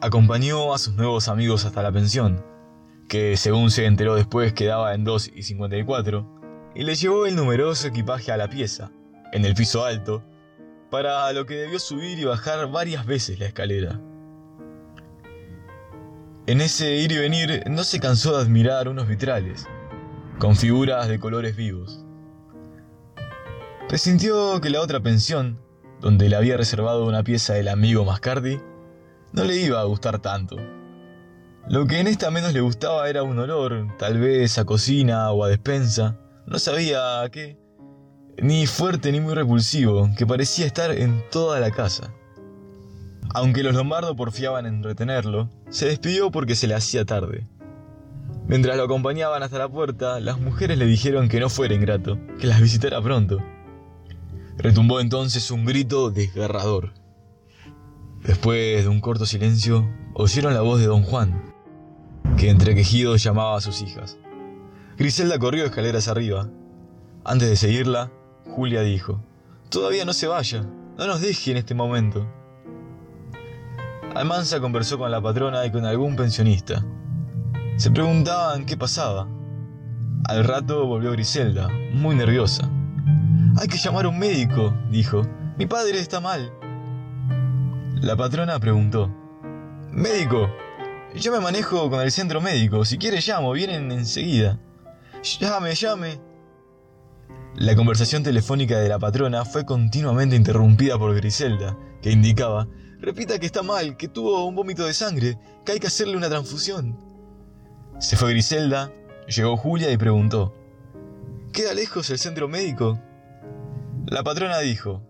acompañó a sus nuevos amigos hasta la pensión, que según se enteró después quedaba en 2 y 54, y le llevó el numeroso equipaje a la pieza, en el piso alto, para lo que debió subir y bajar varias veces la escalera. En ese ir y venir no se cansó de admirar unos vitrales, con figuras de colores vivos. Presintió que la otra pensión, donde le había reservado una pieza el amigo Mascardi, no le iba a gustar tanto. Lo que en esta menos le gustaba era un olor, tal vez a cocina o a despensa, no sabía a qué, ni fuerte ni muy repulsivo, que parecía estar en toda la casa. Aunque los lombardos porfiaban en retenerlo, se despidió porque se le hacía tarde. Mientras lo acompañaban hasta la puerta, las mujeres le dijeron que no fuera ingrato, que las visitara pronto. Retumbó entonces un grito desgarrador. Después de un corto silencio, oyeron la voz de don Juan, que entre quejidos llamaba a sus hijas. Griselda corrió escaleras arriba. Antes de seguirla, Julia dijo, Todavía no se vaya, no nos deje en este momento. Almanza conversó con la patrona y con algún pensionista. Se preguntaban qué pasaba. Al rato volvió Griselda, muy nerviosa. Hay que llamar a un médico, dijo. Mi padre está mal. La patrona preguntó. Médico, yo me manejo con el centro médico. Si quiere llamo, vienen enseguida. Llame, llame. La conversación telefónica de la patrona fue continuamente interrumpida por Griselda, que indicaba Repita que está mal, que tuvo un vómito de sangre, que hay que hacerle una transfusión. Se fue Griselda, llegó Julia y preguntó, ¿Queda lejos el centro médico? La patrona dijo,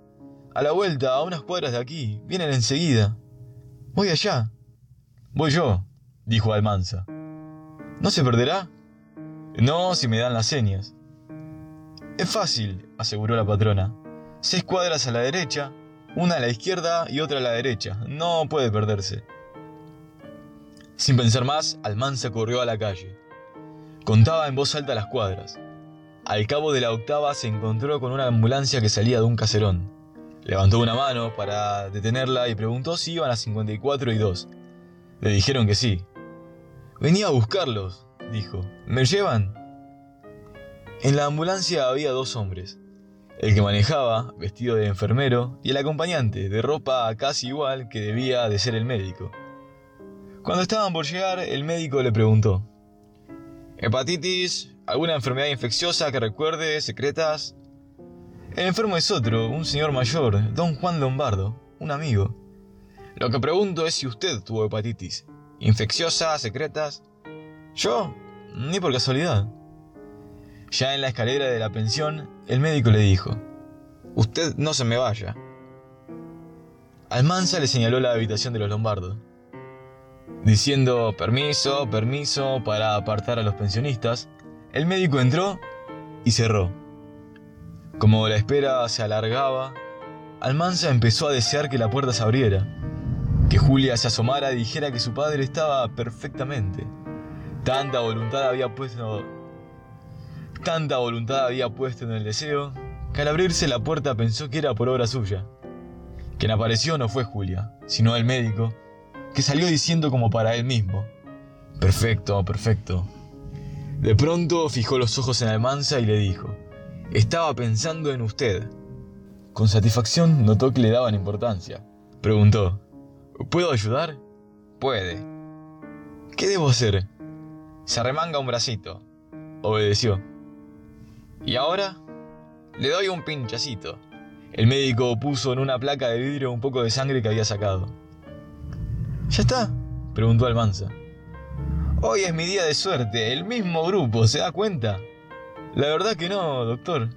a la vuelta, a unas cuadras de aquí, vienen enseguida. Voy allá. Voy yo, dijo Almanza. ¿No se perderá? No, si me dan las señas. Es fácil, aseguró la patrona. Seis cuadras a la derecha, una a la izquierda y otra a la derecha. No puede perderse. Sin pensar más, Almanza corrió a la calle. Contaba en voz alta las cuadras. Al cabo de la octava se encontró con una ambulancia que salía de un caserón. Levantó una mano para detenerla y preguntó si iban a 54 y 2. Le dijeron que sí. Venía a buscarlos, dijo. ¿Me llevan? En la ambulancia había dos hombres. El que manejaba, vestido de enfermero, y el acompañante, de ropa casi igual que debía de ser el médico. Cuando estaban por llegar, el médico le preguntó, ¿Hepatitis? ¿Alguna enfermedad infecciosa que recuerde, secretas? El enfermo es otro, un señor mayor, don Juan Lombardo, un amigo. Lo que pregunto es si usted tuvo hepatitis. ¿Infecciosa, secretas? ¿Yo? Ni por casualidad. Ya en la escalera de la pensión, el médico le dijo, Usted no se me vaya. Almanza le señaló la habitación de los lombardos, diciendo permiso, permiso para apartar a los pensionistas. El médico entró y cerró. Como la espera se alargaba, Almanza empezó a desear que la puerta se abriera, que Julia se asomara y dijera que su padre estaba perfectamente. Tanta voluntad había puesto Tanta voluntad había puesto en el deseo que al abrirse la puerta pensó que era por obra suya. Quien apareció no fue Julia, sino el médico, que salió diciendo como para él mismo, Perfecto, perfecto. De pronto fijó los ojos en Almanza y le dijo, Estaba pensando en usted. Con satisfacción notó que le daban importancia. Preguntó, ¿Puedo ayudar? Puede. ¿Qué debo hacer? Se arremanga un bracito. Obedeció. ¿Y ahora? Le doy un pinchacito. El médico puso en una placa de vidrio un poco de sangre que había sacado. ¿Ya está? preguntó Almanza. Hoy es mi día de suerte, el mismo grupo, ¿se da cuenta? La verdad que no, doctor.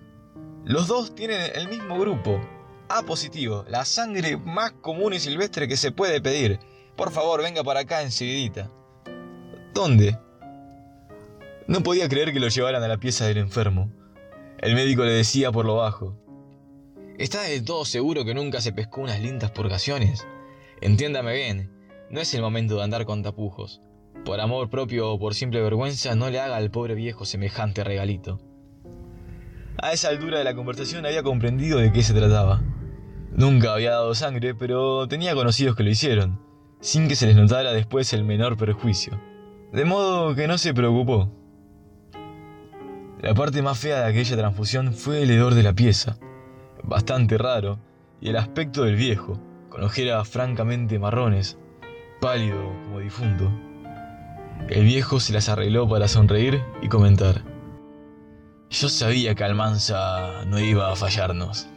Los dos tienen el mismo grupo. A positivo, la sangre más común y silvestre que se puede pedir. Por favor, venga para acá enseguidita. ¿Dónde? No podía creer que lo llevaran a la pieza del enfermo. El médico le decía por lo bajo. ¿Está del todo seguro que nunca se pescó unas lindas purgaciones? Entiéndame bien, no es el momento de andar con tapujos. Por amor propio o por simple vergüenza, no le haga al pobre viejo semejante regalito. A esa altura de la conversación había comprendido de qué se trataba. Nunca había dado sangre, pero tenía conocidos que lo hicieron. sin que se les notara después el menor perjuicio. De modo que no se preocupó. La parte más fea de aquella transfusión fue el hedor de la pieza, bastante raro, y el aspecto del viejo, con ojeras francamente marrones, pálido como difunto. El viejo se las arregló para sonreír y comentar. Yo sabía que Almanza no iba a fallarnos.